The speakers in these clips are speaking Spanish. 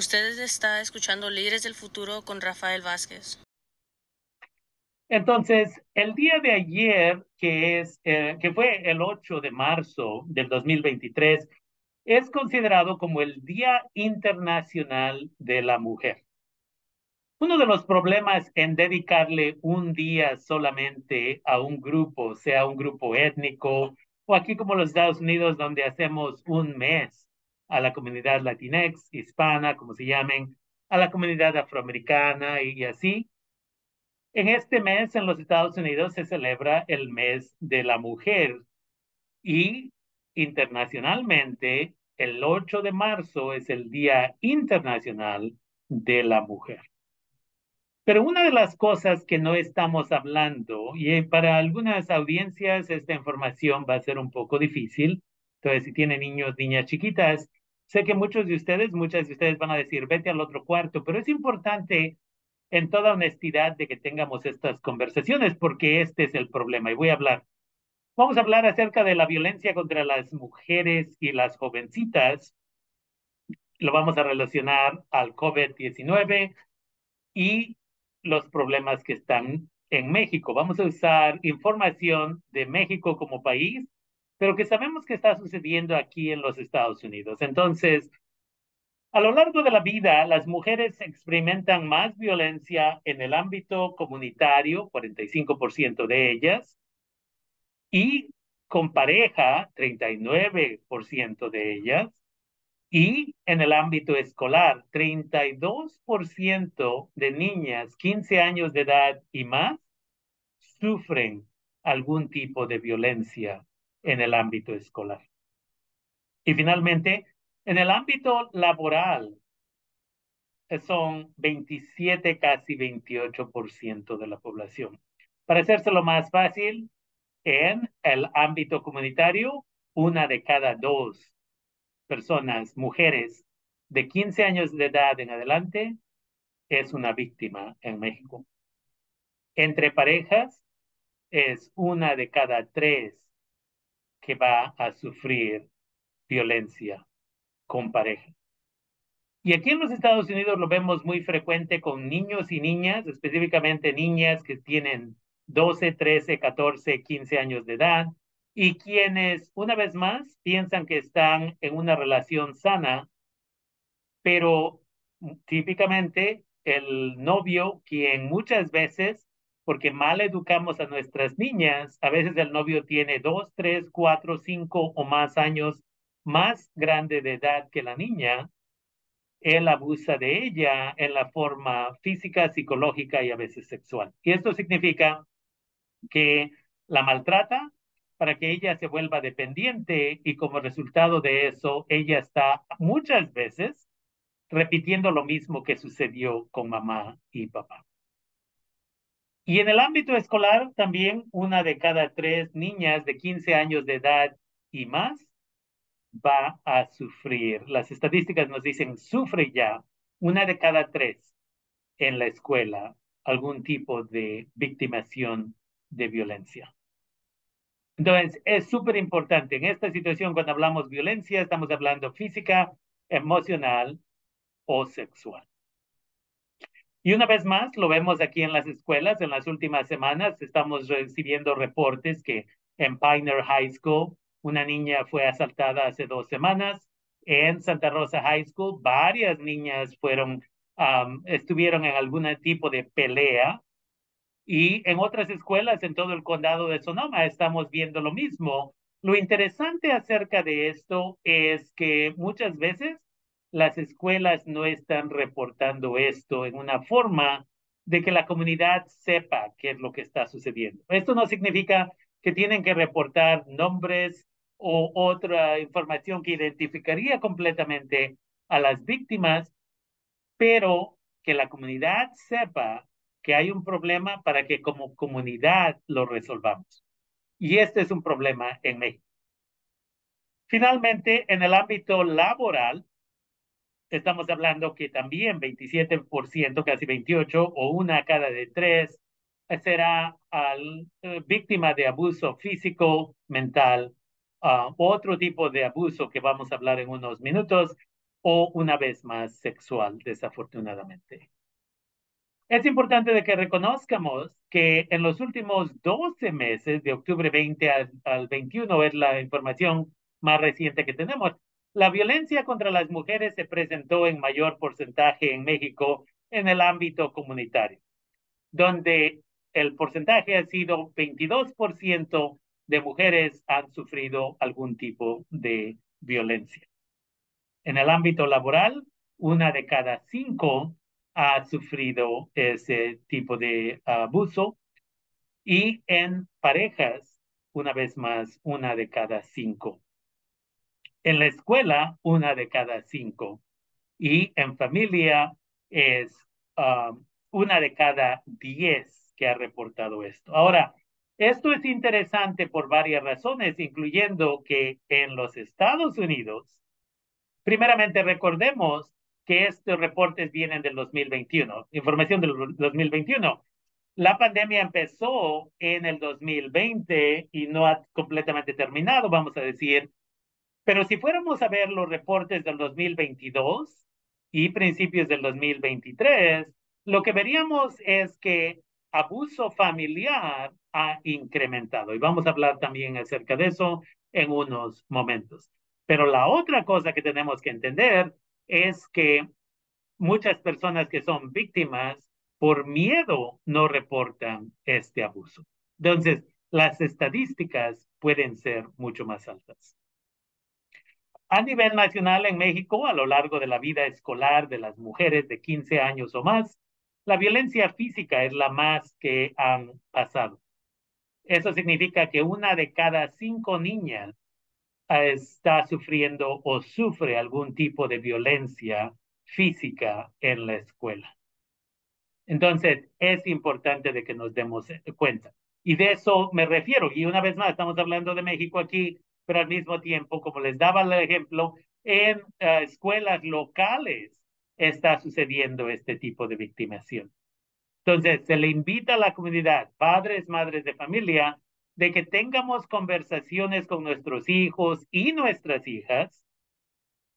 Usted está escuchando Líderes del Futuro con Rafael Vázquez. Entonces, el día de ayer, que, es, eh, que fue el 8 de marzo del 2023, es considerado como el Día Internacional de la Mujer. Uno de los problemas en dedicarle un día solamente a un grupo, sea un grupo étnico o aquí como los Estados Unidos, donde hacemos un mes a la comunidad latinex, hispana, como se llamen, a la comunidad afroamericana y, así. En este mes en los Estados Unidos se celebra el mes de la mujer y internacionalmente el 8 de marzo es el Día Internacional de la Mujer. Pero una de las cosas que no estamos hablando, y para algunas audiencias esta información va a ser un poco difícil, entonces si tienen niños, niñas chiquitas, Sé que muchos de ustedes, muchas de ustedes van a decir, vete al otro cuarto, pero es importante en toda honestidad de que tengamos estas conversaciones porque este es el problema y voy a hablar. Vamos a hablar acerca de la violencia contra las mujeres y las jovencitas. Lo vamos a relacionar al COVID-19 y los problemas que están en México. Vamos a usar información de México como país pero que sabemos que está sucediendo aquí en los Estados Unidos. Entonces, a lo largo de la vida, las mujeres experimentan más violencia en el ámbito comunitario, 45% de ellas, y con pareja, 39% de ellas, y en el ámbito escolar, 32% de niñas 15 años de edad y más sufren algún tipo de violencia en el ámbito escolar. Y finalmente, en el ámbito laboral, son 27, casi 28% de la población. Para hacérselo más fácil, en el ámbito comunitario, una de cada dos personas, mujeres de 15 años de edad en adelante, es una víctima en México. Entre parejas, es una de cada tres que va a sufrir violencia con pareja. Y aquí en los Estados Unidos lo vemos muy frecuente con niños y niñas, específicamente niñas que tienen 12, 13, 14, 15 años de edad y quienes, una vez más, piensan que están en una relación sana, pero típicamente el novio, quien muchas veces porque mal educamos a nuestras niñas. A veces el novio tiene dos, tres, cuatro, cinco o más años más grande de edad que la niña. Él abusa de ella en la forma física, psicológica y a veces sexual. Y esto significa que la maltrata para que ella se vuelva dependiente y como resultado de eso, ella está muchas veces repitiendo lo mismo que sucedió con mamá y papá. Y en el ámbito escolar, también una de cada tres niñas de 15 años de edad y más va a sufrir. Las estadísticas nos dicen, sufre ya una de cada tres en la escuela algún tipo de victimación de violencia. Entonces, es súper importante. En esta situación, cuando hablamos violencia, estamos hablando física, emocional o sexual. Y una vez más, lo vemos aquí en las escuelas. En las últimas semanas estamos recibiendo reportes que en Pioneer High School una niña fue asaltada hace dos semanas. En Santa Rosa High School varias niñas fueron, estuvieron en algún tipo de pelea. Y en otras escuelas en todo el condado de Sonoma estamos viendo lo mismo. Lo interesante acerca de esto es que muchas veces las escuelas no están reportando esto en una forma de que la comunidad sepa qué es lo que está sucediendo. Esto no significa que tienen que reportar nombres o otra información que identificaría completamente a las víctimas, pero que la comunidad sepa que hay un problema para que como comunidad lo resolvamos. Y este es un problema en México. Finalmente, en el ámbito laboral, estamos hablando que también 27%, casi 28, o una cada de tres, será al, eh, víctima de abuso físico, mental, uh, otro tipo de abuso que vamos a hablar en unos minutos, o una vez más sexual, desafortunadamente. Es importante de que reconozcamos que en los últimos 12 meses, de octubre 20 al, al 21, es la información más reciente que tenemos, la violencia contra las mujeres se presentó en mayor porcentaje en México en el ámbito comunitario, donde el porcentaje ha sido 22% de mujeres han sufrido algún tipo de violencia. En el ámbito laboral, una de cada cinco ha sufrido ese tipo de abuso y en parejas, una vez más, una de cada cinco. En la escuela, una de cada cinco. Y en familia es um, una de cada diez que ha reportado esto. Ahora, esto es interesante por varias razones, incluyendo que en los Estados Unidos, primeramente recordemos que estos reportes vienen del 2021, información del 2021. La pandemia empezó en el 2020 y no ha completamente terminado, vamos a decir. Pero si fuéramos a ver los reportes del 2022 y principios del 2023, lo que veríamos es que abuso familiar ha incrementado. Y vamos a hablar también acerca de eso en unos momentos. Pero la otra cosa que tenemos que entender es que muchas personas que son víctimas por miedo no reportan este abuso. Entonces, las estadísticas pueden ser mucho más altas. A nivel nacional en México, a lo largo de la vida escolar de las mujeres de 15 años o más, la violencia física es la más que han pasado. Eso significa que una de cada cinco niñas está sufriendo o sufre algún tipo de violencia física en la escuela. Entonces, es importante de que nos demos cuenta. Y de eso me refiero. Y una vez más, estamos hablando de México aquí, pero al mismo tiempo, como les daba el ejemplo, en uh, escuelas locales está sucediendo este tipo de victimación. Entonces, se le invita a la comunidad, padres, madres de familia, de que tengamos conversaciones con nuestros hijos y nuestras hijas,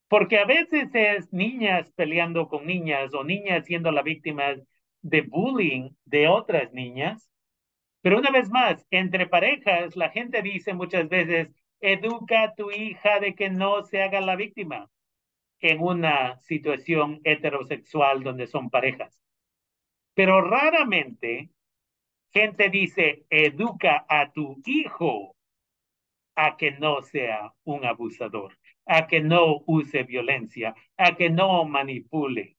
porque a veces es niñas peleando con niñas o niñas siendo la víctima de bullying de otras niñas. Pero una vez más, entre parejas, la gente dice muchas veces, educa a tu hija de que no se haga la víctima en una situación heterosexual donde son parejas. Pero raramente gente dice, educa a tu hijo a que no sea un abusador, a que no use violencia, a que no manipule.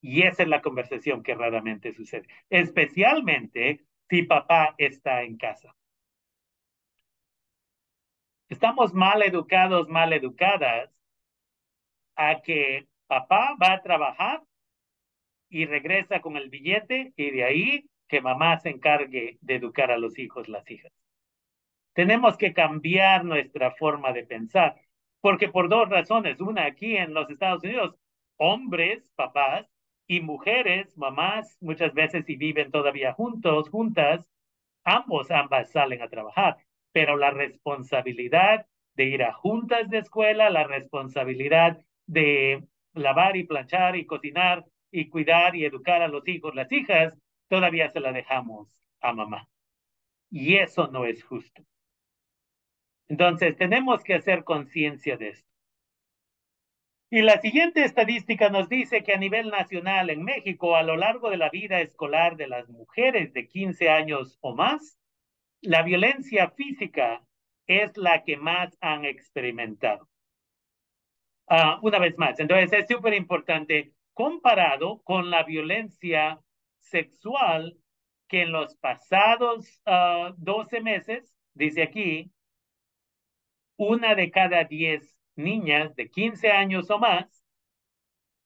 Y esa es la conversación que raramente sucede, especialmente si papá está en casa. Estamos mal educados, mal educadas a que papá va a trabajar y regresa con el billete y de ahí que mamá se encargue de educar a los hijos, las hijas. Tenemos que cambiar nuestra forma de pensar, porque por dos razones. Una, aquí en los Estados Unidos, hombres, papás, y mujeres, mamás, muchas veces si viven todavía juntos, juntas, ambos, ambas salen a trabajar, pero la responsabilidad de ir a juntas de escuela, la responsabilidad de lavar y planchar y cocinar y cuidar y educar a los hijos, las hijas, todavía se la dejamos a mamá. Y eso no es justo. Entonces, tenemos que hacer conciencia de esto. Y la siguiente estadística nos dice que a nivel nacional en México, a lo largo de la vida escolar de las mujeres de 15 años o más, la violencia física es la que más han experimentado. Uh, una vez más, entonces es súper importante comparado con la violencia sexual que en los pasados uh, ah, 12 meses, dice aquí, una de cada 10 niñas de 15 años o más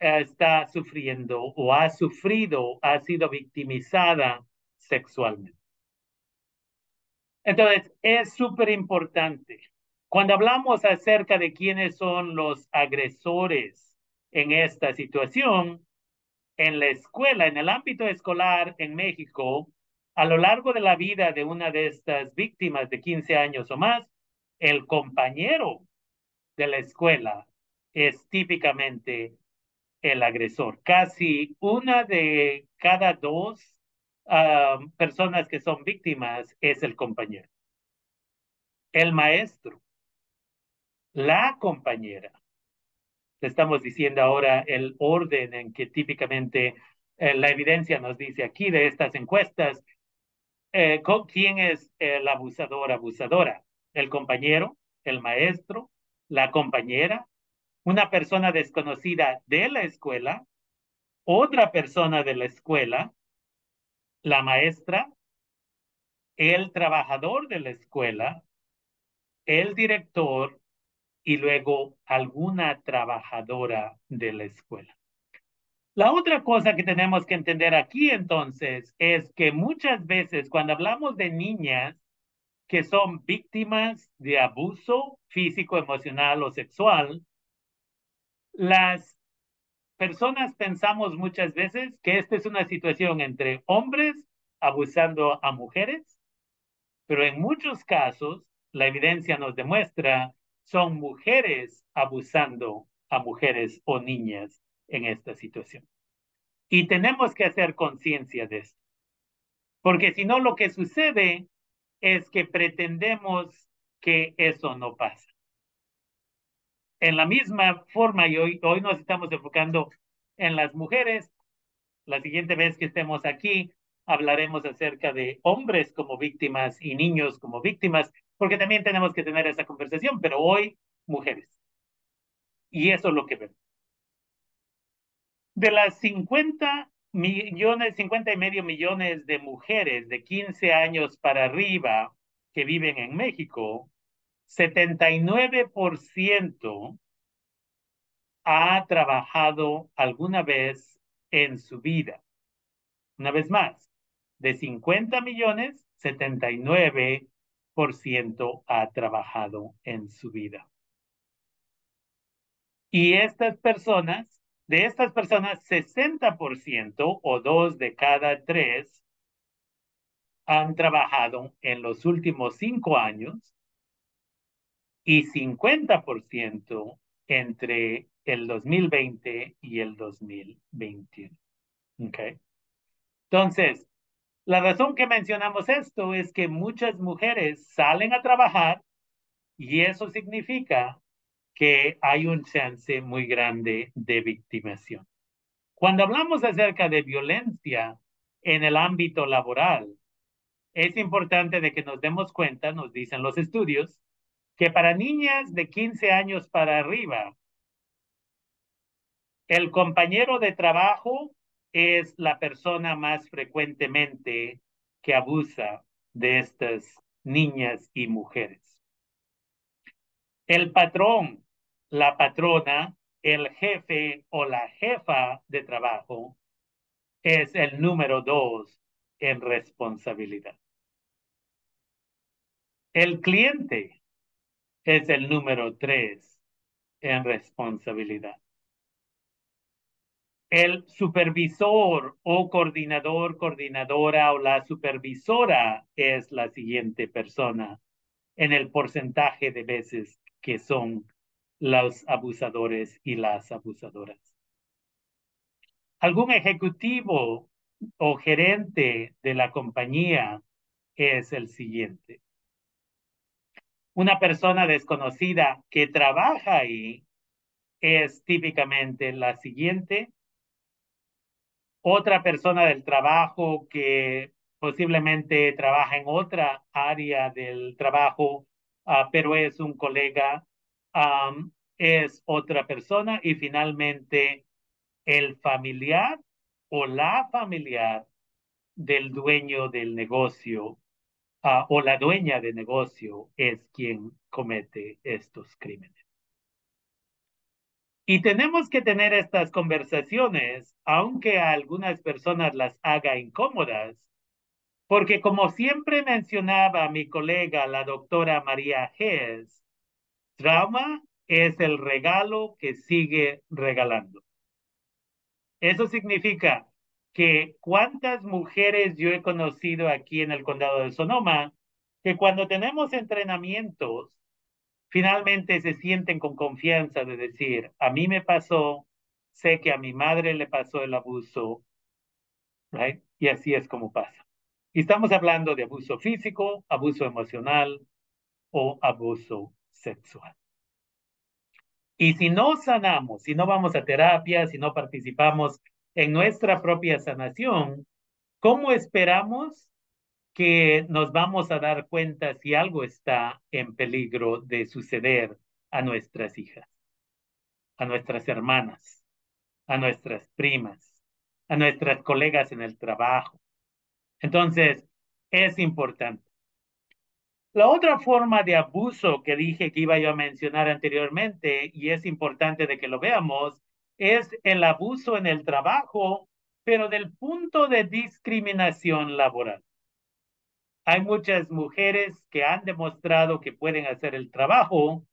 uh, está sufriendo o ha sufrido, ha sido victimizada sexualmente. Entonces, es súper importante. Cuando hablamos acerca de quiénes son los agresores en esta situación, en la escuela, en el ámbito escolar en México, a lo largo de la vida de una de estas víctimas de 15 años o más, el compañero de la escuela es típicamente el agresor. Casi una de cada dos ah, personas que son víctimas es el compañero. El maestro, la compañera. Estamos diciendo ahora el orden en que típicamente eh, la evidencia nos dice aquí de estas encuestas, eh, ¿quién es el abusador, abusadora? El compañero, el maestro, la compañera, una persona desconocida de la escuela, otra persona de la escuela, la maestra, el trabajador de la escuela, el director y luego alguna trabajadora de la escuela. La otra cosa que tenemos que entender aquí entonces es que muchas veces cuando hablamos de niñas que son víctimas de abuso físico, emocional o sexual, las personas pensamos muchas veces que esta es una situación entre hombres abusando a mujeres, pero en muchos casos la evidencia nos demuestra son mujeres abusando a mujeres o niñas en esta situación. Y tenemos que hacer conciencia de esto. Porque si no, lo que sucede es que pretendemos que eso no pasa. En la misma forma, y hoy, nos estamos enfocando en las mujeres, la siguiente vez que estemos aquí hablaremos acerca de hombres como víctimas y niños como víctimas, porque también tenemos que tener esa conversación, pero hoy mujeres. Y eso es lo que vemos. De las 50 millones, 50 y medio millones de mujeres de 15 años para arriba que viven en México, 79% ha trabajado alguna vez en su vida. Una vez más, de 50 millones, 79% ha trabajado en su vida. Y estas personas de estas personas, 60% o dos de cada tres han trabajado en los últimos cinco años y 50% entre el 2020 y el 2021. Okay. Entonces, la razón que mencionamos esto es que muchas mujeres salen a trabajar y eso significa que hay un chance muy grande de victimación. Cuando hablamos acerca de violencia en el ámbito laboral, es importante de que nos demos cuenta, nos dicen los estudios, que para niñas de 15 años para arriba, el compañero de trabajo es la persona más frecuentemente que abusa de estas niñas y mujeres. El patrón la patrona, el jefe o la jefa de trabajo es el número dos en responsabilidad. El cliente es el número tres en responsabilidad. El supervisor o coordinador, coordinadora o la supervisora es la siguiente persona en el porcentaje de veces que son los abusadores y las abusadoras. Algún ejecutivo o gerente de la compañía es el siguiente. Una persona desconocida que trabaja ahí es típicamente la siguiente. Otra persona del trabajo que posiblemente trabaja en otra área del trabajo, ah, pero es un colega es otra persona y finalmente el familiar o la familiar del dueño del negocio ah, o la dueña de negocio es quien comete estos crímenes. Y tenemos que tener estas conversaciones, aunque a algunas personas las haga incómodas, porque como siempre mencionaba mi colega, la doctora María Hess, Trauma es el regalo que sigue regalando. Eso significa que cuántas mujeres yo he conocido aquí en el condado de Sonoma, que cuando tenemos entrenamientos finalmente se sienten con confianza de decir, a mí me pasó, sé que a mi madre le pasó el abuso, right? Y así es como pasa. Y estamos hablando de abuso físico, abuso emocional o abuso sexual. Y si no sanamos, si no vamos a terapia, si no participamos en nuestra propia sanación, ¿cómo esperamos que nos vamos a dar cuenta si algo está en peligro de suceder a nuestras hijas, a nuestras hermanas, a nuestras primas, a nuestras colegas en el trabajo? Entonces, es importante. La otra forma de abuso que dije que iba yo a mencionar anteriormente, y es importante de que lo veamos, es el abuso en el trabajo, pero del punto de discriminación laboral. Hay muchas mujeres que han demostrado que pueden hacer el trabajo,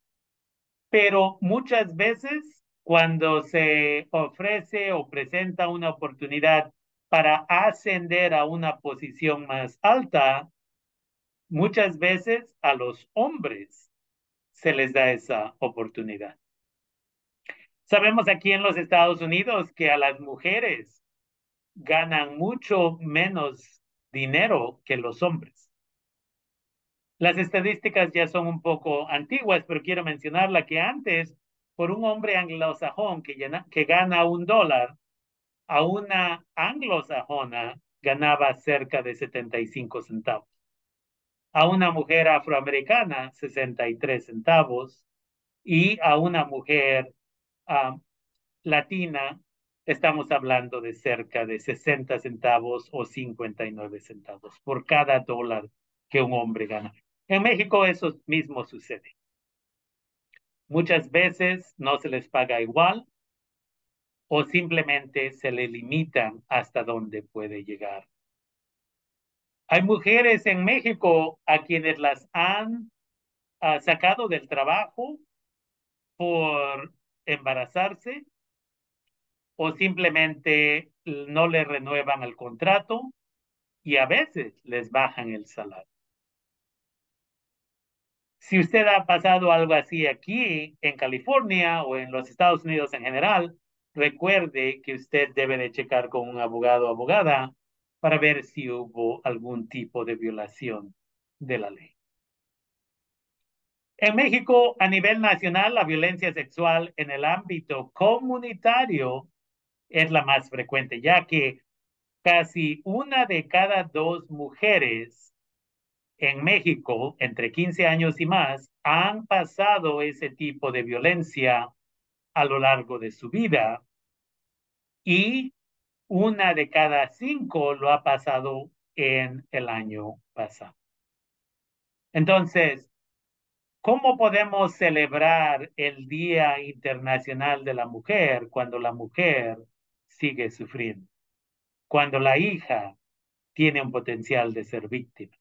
pero muchas veces cuando se ofrece o presenta una oportunidad para ascender a una posición más alta, muchas veces a los hombres se les da esa oportunidad. Sabemos aquí en los Estados Unidos que a las mujeres ganan mucho menos dinero que los hombres. Las estadísticas ya son un poco antiguas, pero quiero mencionarla que antes, por un hombre anglosajón que, que gana un dólar, a una anglosajona ganaba cerca de 75 centavos a una mujer afroamericana 63 centavos y a una mujer ah, latina estamos hablando de cerca de 60 centavos o 59 centavos por cada dólar que un hombre gana. En México eso mismo sucede. Muchas veces no se les paga igual o simplemente se le limitan hasta dónde puede llegar hay mujeres en México a quienes las han ah, sacado del trabajo por embarazarse o simplemente no le renuevan el contrato y a veces les bajan el salario. Si usted ha pasado algo así aquí en California o en los Estados Unidos en general, recuerde que usted debe de checar con un abogado o abogada para ver si hubo algún tipo de violación de la ley. En México, a nivel nacional, la violencia sexual en el ámbito comunitario es la más frecuente, ya que casi una de cada dos mujeres en México, entre 15 años y más, han pasado ese tipo de violencia a lo largo de su vida y una de cada cinco lo ha pasado en el año pasado. Entonces, ¿cómo podemos celebrar el Día Internacional de la Mujer cuando la mujer sigue sufriendo? Cuando la hija tiene un potencial de ser víctima.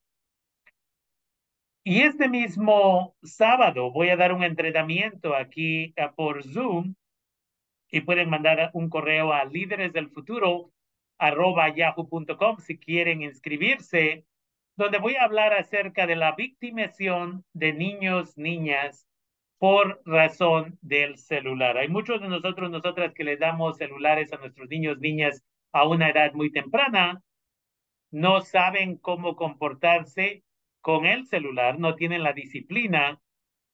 Y este mismo sábado voy a dar un entrenamiento aquí eh, por Zoom y pueden mandar un correo a líderes del futuro yahoo.com si quieren inscribirse, donde voy a hablar acerca de la victimación de niños, niñas por razón del celular. Hay muchos de nosotros, nosotras que les damos celulares a nuestros niños, niñas a una edad muy temprana, no saben cómo comportarse con el celular, no tienen la disciplina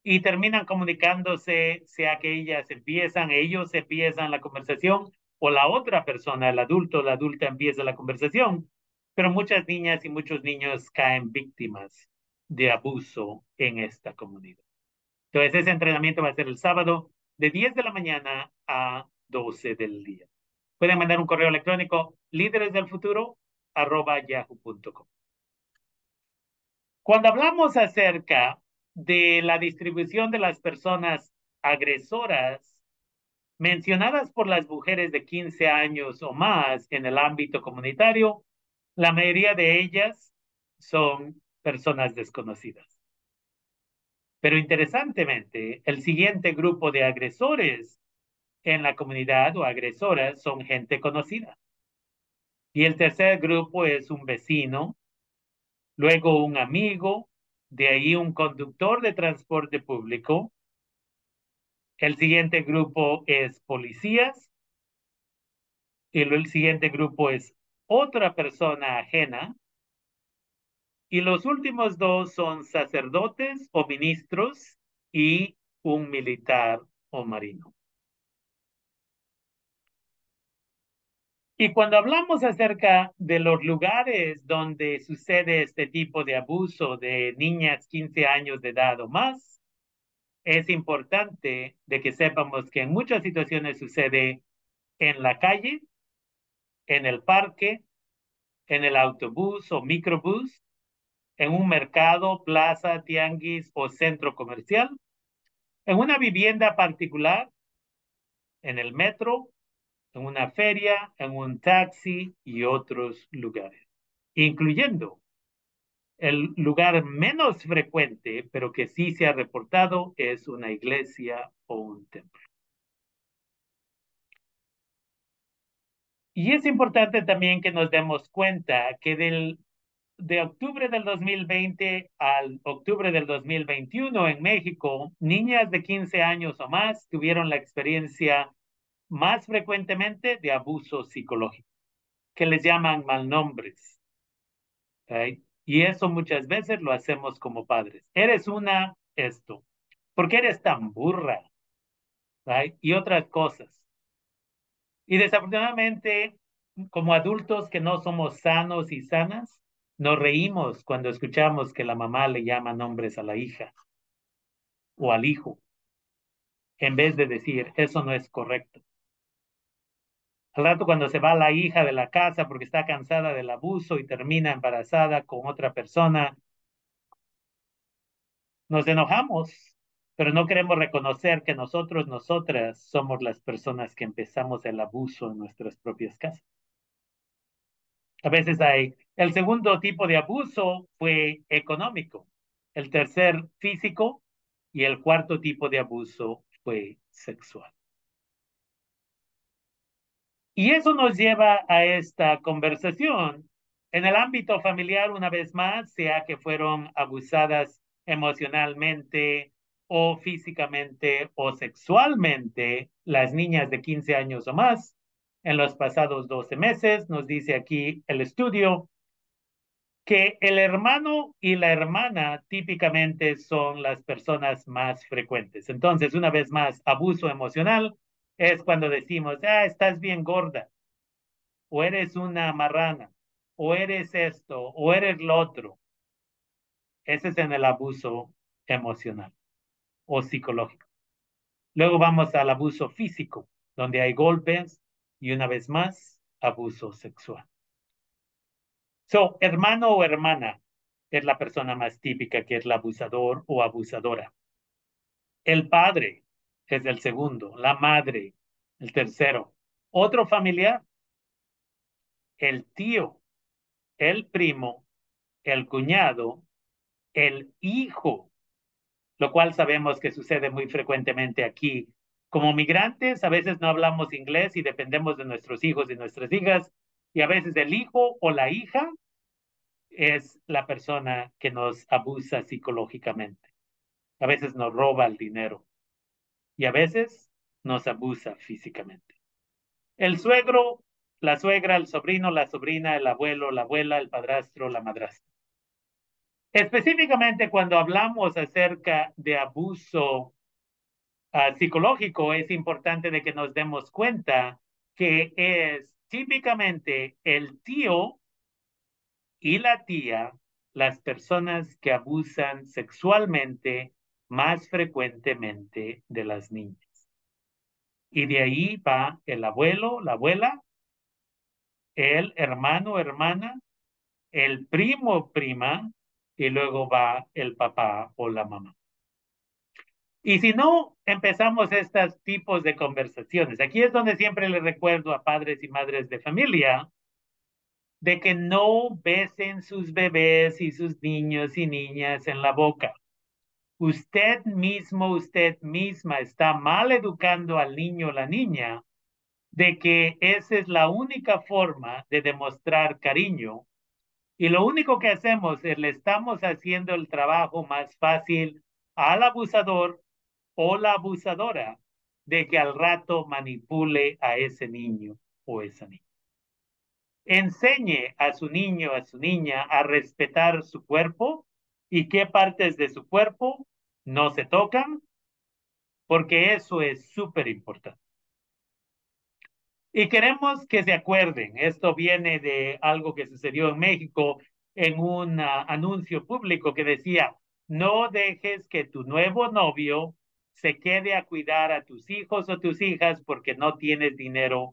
y terminan comunicándose, sea que ellas empiezan, ellos empiezan la conversación o la otra persona, el adulto, la adulta empieza la conversación, pero muchas niñas y muchos niños caen víctimas de abuso en esta comunidad. Entonces, ese entrenamiento va a ser el sábado de 10 de la mañana a 12 del día. Pueden mandar un correo electrónico líderes del futuro yahoo.com. Cuando hablamos acerca de la distribución de las personas agresoras mencionadas por las mujeres de 15 años o más en el ámbito comunitario, la mayoría de ellas son personas desconocidas. Pero interesantemente, el siguiente grupo de agresores en la comunidad o agresoras son gente conocida. Y el tercer grupo es un vecino, luego un amigo, de ahí un conductor de transporte público. El siguiente grupo es policías. Y el siguiente grupo es otra persona ajena. Y los últimos dos son sacerdotes o ministros y un militar o marino. Y cuando hablamos acerca de los lugares donde sucede este tipo de abuso de niñas 15 años de edad o más, es importante de que sepamos que en muchas situaciones sucede en la calle, en el parque, en el autobús o microbús, en un mercado, plaza, tianguis o centro comercial, en una vivienda particular, en el metro, en una feria, en un taxi y otros lugares, incluyendo el lugar menos frecuente, pero que sí se ha reportado, es una iglesia o un templo. Y es importante también que nos demos cuenta que del, de octubre del 2020 al octubre del 2021 en México, niñas de 15 años o más tuvieron la experiencia más frecuentemente de abuso psicológico, que les llaman malnombres. Y eso muchas veces lo hacemos como padres. Eres una esto. ¿Por qué eres tan burra? Y otras cosas. Y desafortunadamente, como adultos que no somos sanos y sanas, nos reímos cuando escuchamos que la mamá le llama nombres a la hija o al hijo, en vez de decir, eso no es correcto. Al rato cuando se va la hija de la casa porque está cansada del abuso y termina embarazada con otra persona, nos enojamos, pero no queremos reconocer que nosotros, nosotras, somos las personas que empezamos el abuso en nuestras propias casas. A veces hay. El segundo tipo de abuso fue económico, el tercer físico y el cuarto tipo de abuso fue sexual. Y eso nos lleva a esta conversación. En el ámbito familiar, una vez más, sea que fueron abusadas emocionalmente o físicamente o sexualmente las niñas de 15 años o más en los pasados 12 meses, nos dice aquí el estudio, que el hermano y la hermana típicamente son las personas más frecuentes. Entonces, una vez más, abuso emocional es cuando decimos, ah, estás bien gorda, o eres una marrana, o eres esto, o eres lo otro. Ese es en el abuso emocional o psicológico. Luego vamos al abuso físico, donde hay golpes y una vez más, abuso sexual. So, hermano o hermana es la persona más típica que es el abusador o abusadora. El padre es el segundo, la madre, el tercero. Otro familiar, el tío, el primo, el cuñado, el hijo, lo cual sabemos que sucede muy frecuentemente aquí. Como migrantes, a veces no hablamos inglés y dependemos de nuestros hijos y nuestras hijas, y a veces el hijo o la hija es la persona que nos abusa psicológicamente. A veces nos roba el dinero y a veces nos abusa físicamente. El suegro, la suegra, el sobrino, la sobrina, el abuelo, la abuela, el padrastro, la madrastra. Específicamente cuando hablamos acerca de abuso ah, psicológico, es importante de que nos demos cuenta que es típicamente el tío y la tía las personas que abusan sexualmente más frecuentemente de las niñas. Y de ahí va el abuelo, la abuela, el hermano, hermana, el primo, prima, y luego va el papá o la mamá. Y si no empezamos estos tipos de conversaciones, aquí es donde siempre le recuerdo a padres y madres de familia de que no besen sus bebés y sus niños y niñas en la boca usted mismo, usted misma está mal educando al niño o la niña de que esa es la única forma de demostrar cariño Y lo único que hacemos es le estamos haciendo el trabajo más fácil al abusador o la abusadora de que al rato manipule a ese niño o esa niña. Enseñe a su niño, a su niña a respetar su cuerpo y qué partes de su cuerpo no se tocan, porque eso es súper importante. Y queremos que se acuerden, esto viene de algo que sucedió en México en un anuncio público que decía, no dejes que tu nuevo novio se quede a cuidar a tus hijos o tus hijas porque no tienes dinero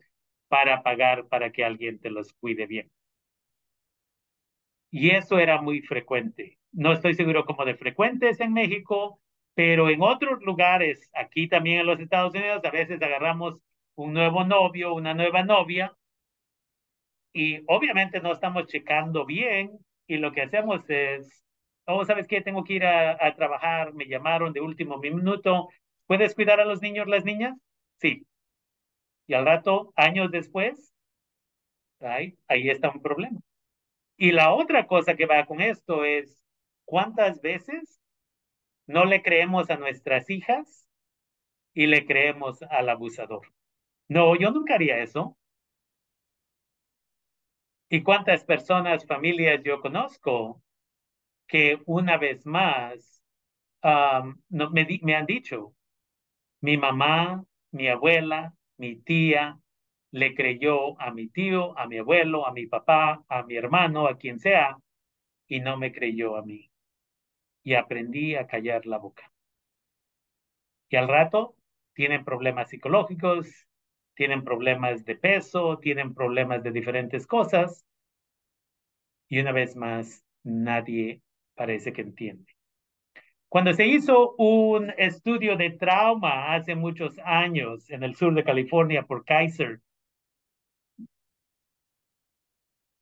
para pagar para que alguien te los cuide bien. Y eso era muy frecuente. No estoy seguro cómo de frecuente es en México, pero en otros lugares, aquí también en los Estados Unidos, a veces agarramos un nuevo novio, una nueva novia, y obviamente no estamos checando bien, y lo que hacemos es, oh, ¿sabes qué? Tengo que ir a, trabajar, me llamaron de último minuto, ¿puedes cuidar a los niños, las niñas? Sí. Y al rato, años después, ahí, ahí está un problema. Y la otra cosa que va con esto es, ¿cuántas veces no le creemos a nuestras hijas y le creemos al abusador? No, yo nunca haría eso. ¿Y cuántas personas, familias yo conozco que una vez más me, me han dicho, mi mamá, mi abuela, mi tía, le creyó a mi tío, a mi abuelo, a mi papá, a mi hermano, a quien sea, y no me creyó a mí. Y aprendí a callar la boca. Y al rato tienen problemas psicológicos, tienen problemas de peso, tienen problemas de diferentes cosas. Y una vez más, nadie parece que entiende. Cuando se hizo un estudio de trauma hace muchos años en el sur de California por Kaiser,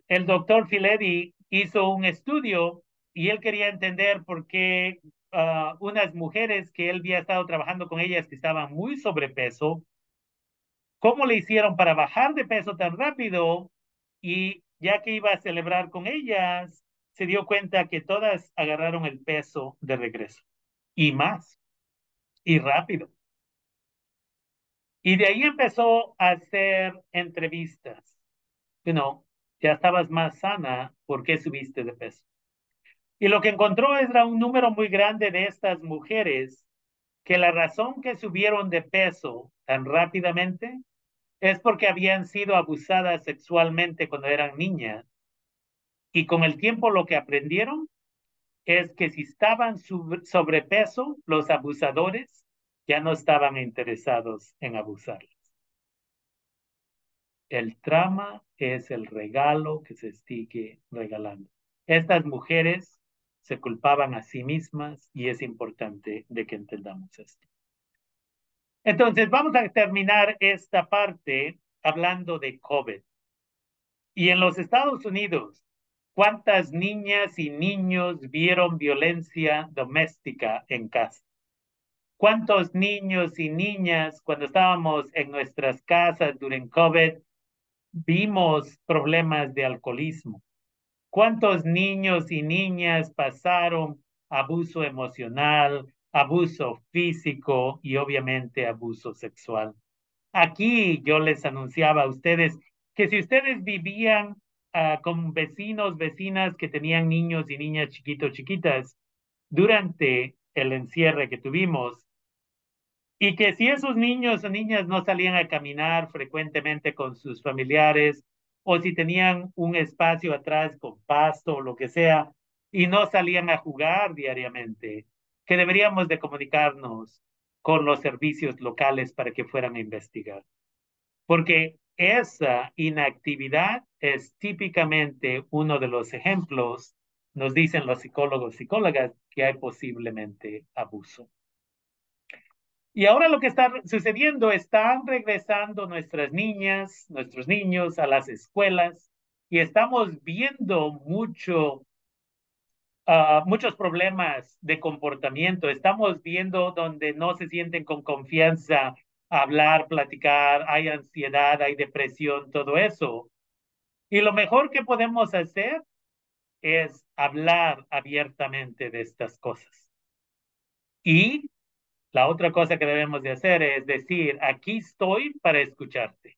el doctor Filedi hizo un estudio y él quería entender por qué ah, unas mujeres que él había estado trabajando con ellas que estaban muy sobrepeso, cómo le hicieron para bajar de peso tan rápido y ya que iba a celebrar con ellas, se dio cuenta que todas agarraron el peso de regreso y más y rápido. Y de ahí empezó a hacer entrevistas. You know, ya estabas más sana, ¿por qué subiste de peso? Y lo que encontró era un número muy grande de estas mujeres que la razón que subieron de peso tan rápidamente es porque habían sido abusadas sexualmente cuando eran niñas. Y con el tiempo lo que aprendieron es que si estaban sobrepeso, los abusadores ya no estaban interesados en abusarles. El trama es el regalo que se sigue regalando. Estas mujeres se culpaban a sí mismas y es importante de que entendamos esto. Entonces, vamos a terminar esta parte hablando de COVID. Y en los Estados Unidos, ¿cuántas niñas y niños vieron violencia doméstica en casa? ¿Cuántos niños y niñas cuando estábamos en nuestras casas durante COVID vimos problemas de alcoholismo? ¿Cuántos niños y niñas pasaron abuso emocional, abuso físico y obviamente abuso sexual. Aquí yo les anunciaba a ustedes que si ustedes vivían ah, con vecinos, vecinas que tenían niños y niñas chiquitos, chiquitas, durante el encierre que tuvimos, y que si esos niños o niñas no salían a caminar frecuentemente con sus familiares, o si tenían un espacio atrás con pasto o lo que sea, y no salían a jugar diariamente, que deberíamos de comunicarnos con los servicios locales para que fueran a investigar. Porque esa inactividad es típicamente uno de los ejemplos, nos dicen los psicólogos, psicólogas, que hay posiblemente abuso. Y ahora lo que está sucediendo, están regresando nuestras niñas, nuestros niños a las escuelas y estamos viendo mucho Ah, muchos problemas de comportamiento. Estamos viendo donde no se sienten con confianza hablar, platicar, hay ansiedad, hay depresión, todo eso. Y lo mejor que podemos hacer es hablar abiertamente de estas cosas. Y la otra cosa que debemos de hacer es decir, aquí estoy para escucharte.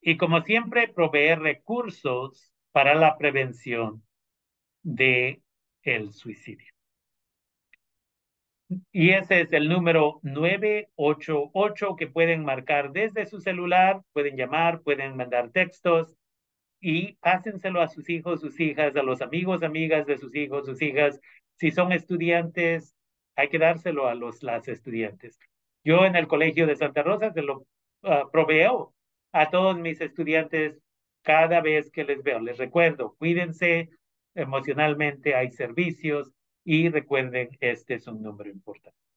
Y como siempre, proveer recursos para la prevención de el suicidio. Y ese es el número 988 que pueden marcar desde su celular, pueden llamar, pueden mandar textos y pásenselo a sus hijos, sus hijas, a los amigos, amigas de sus hijos, sus hijas. Si son estudiantes, hay que dárselo a los las estudiantes. Yo en el Colegio de Santa Rosa se lo uh, proveo a todos mis estudiantes cada vez que les veo. Les recuerdo, cuídense emocionalmente, hay servicios y recuerden, este es un número importante.